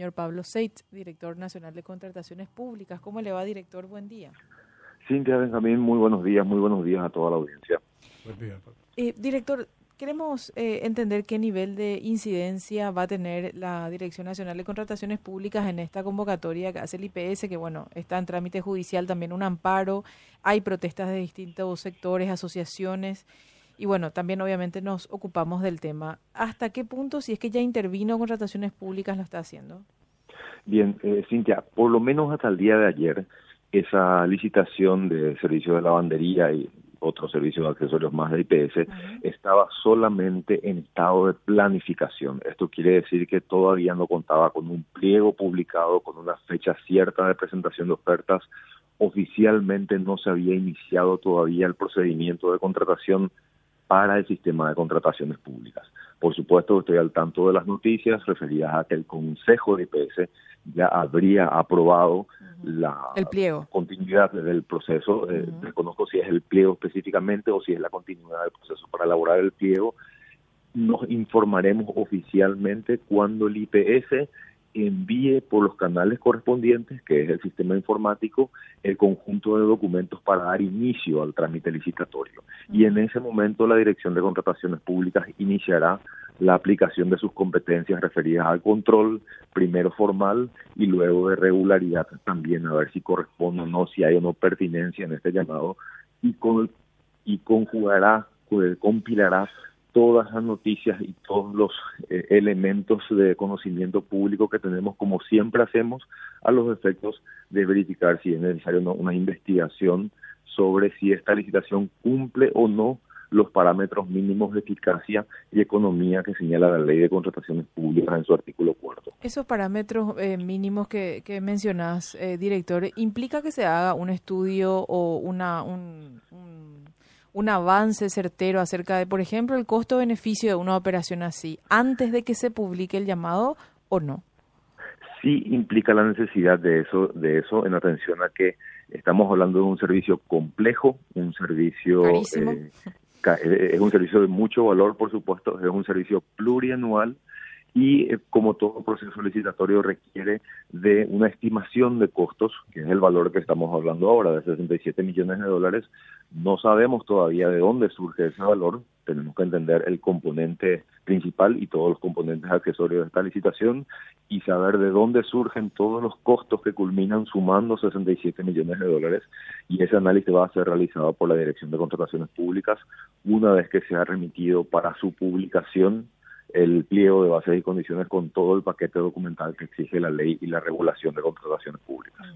Señor Pablo Seitz, director nacional de contrataciones públicas. ¿Cómo le va, director? Buen día. Cintia Benjamín, muy buenos días, muy buenos días a toda la audiencia. Buen día, eh, director, queremos eh, entender qué nivel de incidencia va a tener la Dirección Nacional de Contrataciones Públicas en esta convocatoria que hace el IPS, que bueno, está en trámite judicial también un amparo, hay protestas de distintos sectores, asociaciones. Y bueno, también obviamente nos ocupamos del tema. ¿Hasta qué punto, si es que ya intervino contrataciones públicas, lo está haciendo? Bien, eh, Cintia, por lo menos hasta el día de ayer, esa licitación de servicio de lavandería y otros servicios de accesorios más de IPS estaba solamente en estado de planificación. Esto quiere decir que todavía no contaba con un pliego publicado, con una fecha cierta de presentación de ofertas. Oficialmente no se había iniciado todavía el procedimiento de contratación para el sistema de contrataciones públicas. Por supuesto, estoy al tanto de las noticias referidas a que el Consejo de IPS ya habría aprobado la continuidad del proceso. Eh, desconozco si es el pliego específicamente o si es la continuidad del proceso para elaborar el pliego. Nos informaremos oficialmente cuando el IPS envíe por los canales correspondientes, que es el sistema informático, el conjunto de documentos para dar inicio al trámite licitatorio. Y en ese momento la Dirección de Contrataciones Públicas iniciará la aplicación de sus competencias referidas al control, primero formal y luego de regularidad también, a ver si corresponde o no, si hay o no pertinencia en este llamado, y, con, y conjugará, compilará todas las noticias y todos los eh, elementos de conocimiento público que tenemos, como siempre hacemos, a los efectos de verificar si es necesario una investigación sobre si esta licitación cumple o no los parámetros mínimos de eficacia y economía que señala la ley de contrataciones públicas en su artículo cuarto. Esos parámetros eh, mínimos que, que mencionas, eh, director, ¿implica que se haga un estudio o una, un un avance certero acerca de, por ejemplo, el costo-beneficio de una operación así, antes de que se publique el llamado o no? Sí implica la necesidad de eso, de eso en atención a que estamos hablando de un servicio complejo, un servicio eh, eh, es un servicio de mucho valor, por supuesto, es un servicio plurianual y eh, como todo proceso licitatorio requiere de una estimación de costos, que es el valor que estamos hablando ahora, de 67 millones de dólares. No sabemos todavía de dónde surge ese valor, tenemos que entender el componente principal y todos los componentes accesorios de esta licitación y saber de dónde surgen todos los costos que culminan sumando 67 millones de dólares y ese análisis va a ser realizado por la Dirección de Contrataciones Públicas una vez que se ha remitido para su publicación el pliego de bases y condiciones con todo el paquete documental que exige la ley y la regulación de contrataciones públicas.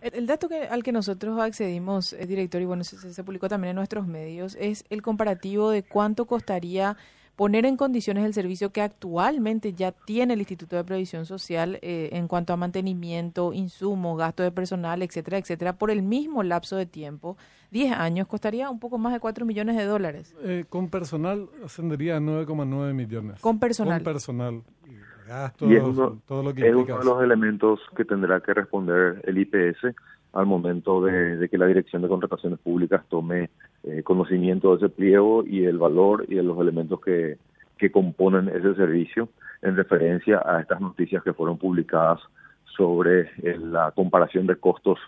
el, dato que, al que nosotros accedimos, eh, director, y bueno, se, se publicó también en nuestros medios, es el comparativo de cuánto costaría poner en condiciones el servicio que actualmente ya tiene el Instituto de Previsión Social eh, en cuanto a mantenimiento, insumos, gasto de personal, etcétera, etcétera, por el mismo lapso de tiempo, 10 años, costaría un poco más de 4 millones de dólares. Eh, con personal ascendería a 9,9 millones. Con personal. Con personal. Gastos, todo lo que es uno de los elementos que tendrá que responder el IPS al momento de, que la Dirección de Contrataciones Públicas tome eh, conocimiento de ese pliego y el valor y de los elementos que, que componen ese servicio en referencia a estas noticias que fueron publicadas sobre eh, la comparación de costos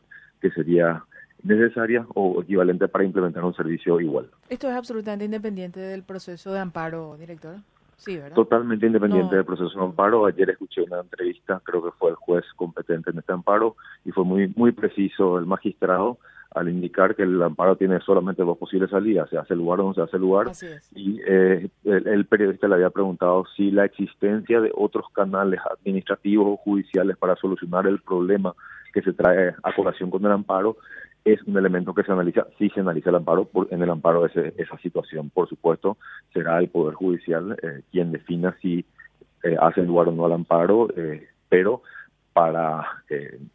que sería necesaria o equivalente para implementar un servicio igual. Esto es absolutamente independiente del proceso de amparo, director. Totalmente independiente del proceso de amparo. Ayer escuché una entrevista, creo que fue el juez competente en este amparo, y fue muy, muy preciso el magistrado al indicar que el amparo tiene solamente dos posibles salidas, se hace lugar o no se hace lugar. Y eh, el, periodista le había preguntado si la existencia de otros canales administrativos o judiciales para solucionar el problema que se trae a colación con el amparo es un elemento que se analiza, sí se analiza el amparo, por, en el amparo ese, esa situación, por supuesto, será el Poder Judicial eh, quien defina si eh, hace lugar o no al amparo, eh, pero para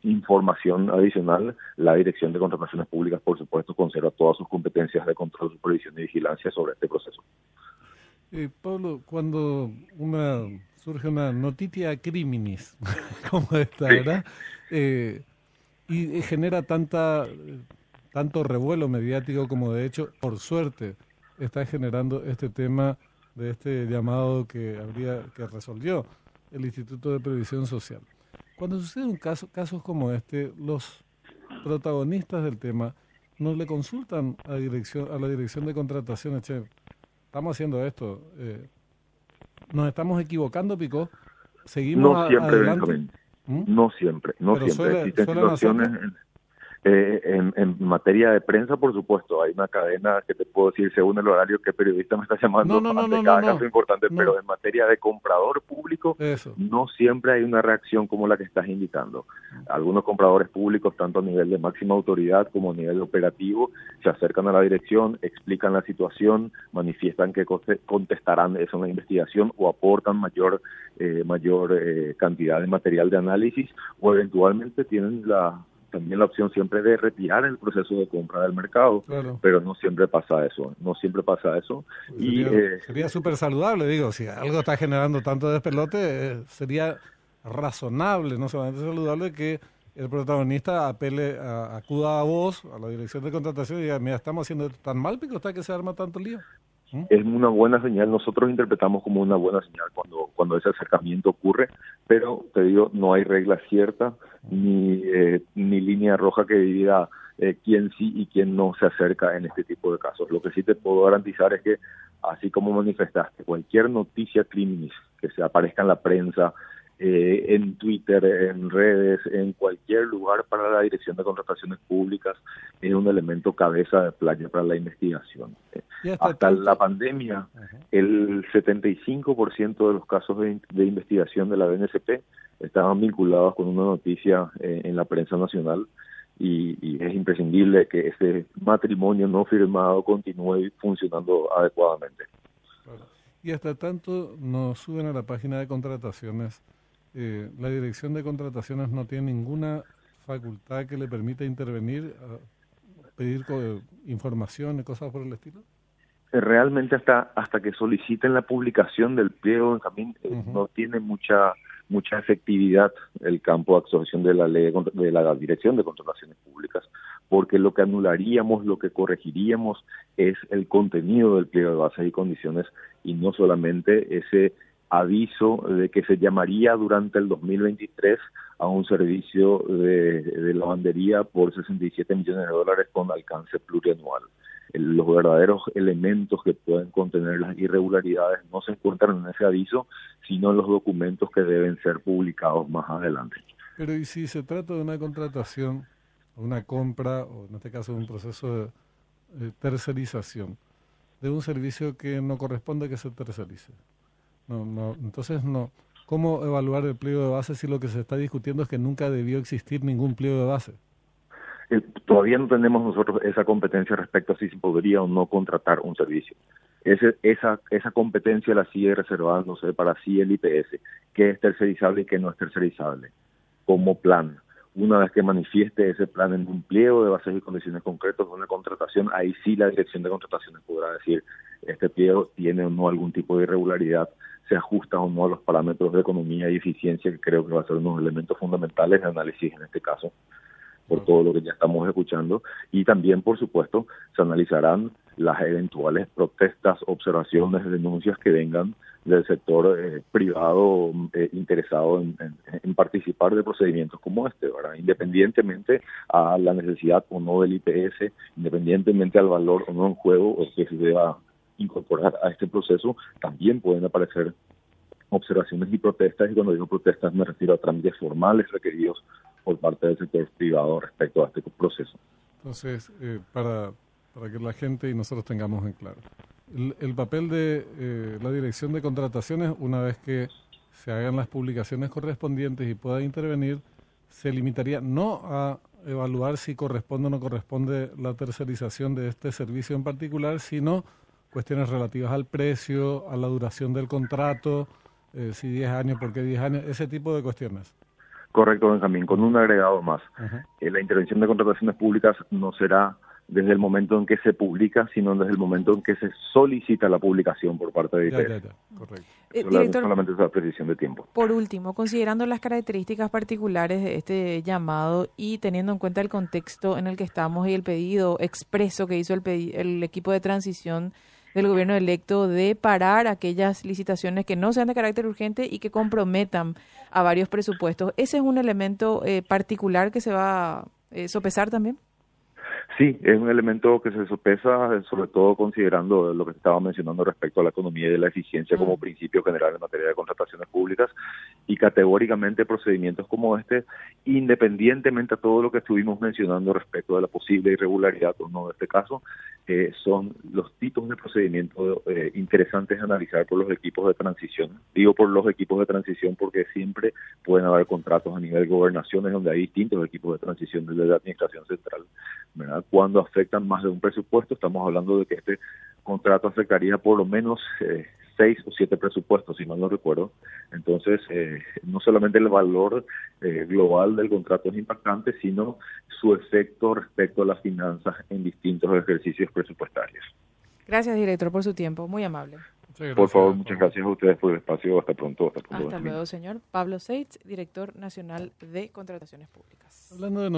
información adicional, la Dirección de Contrataciones Públicas, por supuesto, conserva todas sus competencias de control, supervisión y vigilancia sobre este proceso. Pablo, cuando una surge una noticia criminis como esta, ¿verdad? Y genera tanta tanto revuelo mediático como de hecho, por suerte, está generando este tema de este llamado que habría que resolvió el Instituto de Previsión Social. cuando sucede un caso, casos como este, los protagonistas del tema no le consultan a, dirección, a la dirección de contrataciones, che, estamos haciendo esto, eh, nos estamos equivocando, Pico, seguimos no siempre, adelante. ¿Mm? No siempre, no siempre. Existen situaciones... Eh, en, en, materia de prensa, por supuesto, hay una cadena que te puedo decir según el horario que periodista me está llamando no, no, no, cada caso importante, pero en materia de comprador público, no siempre hay una reacción como la que estás indicando. Algunos compradores públicos, tanto a nivel de máxima autoridad como a nivel operativo, se acercan a la dirección, explican la situación, manifiestan que contestarán eso en la investigación o aportan mayor, eh, mayor eh, cantidad de material de análisis o eventualmente tienen la también la opción siempre de retirar el proceso de compra del mercado, pero no siempre pasa eso, no siempre pasa eso. Pues y Sería eh, súper saludable, digo, si algo está generando tanto despelote, eh, sería razonable, no solamente saludable, que el protagonista apele, acuda a vos, a la dirección de contratación y diga, mira, estamos haciendo esto tan mal, pico, está que se arma tanto lío. Es una buena señal, nosotros interpretamos como una buena señal cuando, cuando ese acercamiento ocurre, pero te digo, no hay regla cierta ni, eh, ni línea roja que divida eh, quién sí y quién no se acerca en este tipo de casos. Lo que sí te puedo garantizar es que, así como manifestaste, cualquier noticia criminis que se aparezca en la prensa, eh, en Twitter, en redes, en cualquier lugar para la Dirección de Contrataciones Públicas, es un elemento cabeza de playa para la investigación. Hasta, la pandemia, el 75% de los casos de, investigación de la BNCP estaban vinculados con una noticia eh, en la prensa nacional y, y, es imprescindible que ese matrimonio no firmado continúe funcionando adecuadamente. Y hasta tanto nos suben a la página de contrataciones eh, la dirección de contrataciones no tiene ninguna facultad que le permita intervenir, pedir información y cosas por el estilo? Eh, realmente hasta hasta que soliciten la publicación del pliego, Benjamín, eh, no tiene mucha mucha efectividad el campo de absorción de la ley de la dirección de contrataciones públicas, porque lo que anularíamos, lo que corregiríamos es el contenido del pliego de bases y condiciones y no solamente ese aviso de que se llamaría durante el 2023 a un servicio de, lavandería por 67 millones de dólares con alcance plurianual. Los verdaderos elementos que pueden contener las irregularidades no se encuentran en ese aviso, sino en los documentos que deben ser publicados más adelante. Pero ¿y si se trata de una contratación, una compra, o en este caso un proceso de tercerización, de un servicio que no corresponde que se tercerice? No, no, entonces, no. ¿Cómo evaluar el pliego de base si lo que se está discutiendo es que nunca debió existir ningún pliego de base? Eh, todavía no tenemos nosotros esa competencia respecto a si se podría o no contratar un servicio. Ese, esa, esa competencia la sigue reservándose para sí el IPS, que es tercerizable y que no es tercerizable, como plan. Una vez que manifieste ese plan en un pliego de bases y condiciones concretas de una contratación, ahí sí la dirección de contrataciones podrá decir este pliego tiene o no algún tipo de irregularidad se ajusta o no a los parámetros de economía y eficiencia, que creo que va a ser unos elementos fundamentales de análisis en este caso, por todo lo que ya estamos escuchando. Y también, por supuesto, se analizarán las eventuales protestas, observaciones, denuncias que vengan del sector eh, privado eh, interesado en, participar de procedimientos como este, ¿verdad? independientemente a la necesidad o no del IPS, independientemente al valor o no en juego o que se deba incorporar a este proceso, también pueden aparecer observaciones y protestas, y cuando digo protestas me refiero a trámites formales requeridos por parte del sector privado respecto a este proceso. Entonces, eh, para, para que la gente y nosotros tengamos en claro, el, papel de eh, la dirección de contrataciones, una vez que se hagan las publicaciones correspondientes y pueda intervenir, se limitaría no a evaluar si corresponde o no corresponde la tercerización de este servicio en particular, sino cuestiones relativas al precio, a la duración del contrato, eh, si 10 años, por qué 10 años, ese tipo de cuestiones. Correcto, Benjamín, con un agregado más. Eh, la intervención de contrataciones públicas no será desde el momento en que se publica, sino desde el momento en que se solicita la publicación por parte de IPS. correcto. Eh, director, solamente esa precisión de tiempo. Por último, considerando las características particulares de este llamado y teniendo en cuenta el contexto en el que estamos y el pedido expreso que hizo el, el equipo de transición del gobierno electo de parar aquellas licitaciones que no sean de carácter urgente y que comprometan a varios presupuestos. ¿Ese es un elemento eh, particular que se va a eh, sopesar también? Sí, es un elemento que se sopesa, sobre todo considerando lo que estaba mencionando respecto a la economía y de la eficiencia como mm. principio general en materia de contrataciones públicas y categóricamente procedimientos como este, independientemente a todo lo que estuvimos mencionando respecto de la posible irregularidad o no de este caso, eh, son los tipos de procedimientos eh, interesantes a analizar por los equipos de transición. Digo por los equipos de transición porque siempre pueden haber contratos a nivel de gobernaciones donde hay distintos equipos de transición desde la administración central. ¿verdad? Cuando afectan más de un presupuesto, estamos hablando de que este contrato afectaría por lo menos eh, seis o siete presupuestos, si mal no recuerdo. Entonces, eh, no solamente el valor eh, global del contrato es impactante, sino su efecto respecto a las finanzas en distintos ejercicios presupuestarios. Gracias, director, por su tiempo. Muy amable. por favor, muchas gracias a ustedes por el espacio. Hasta pronto. Hasta, luego, señor. Pablo Seitz, director nacional de contrataciones públicas. Hablando de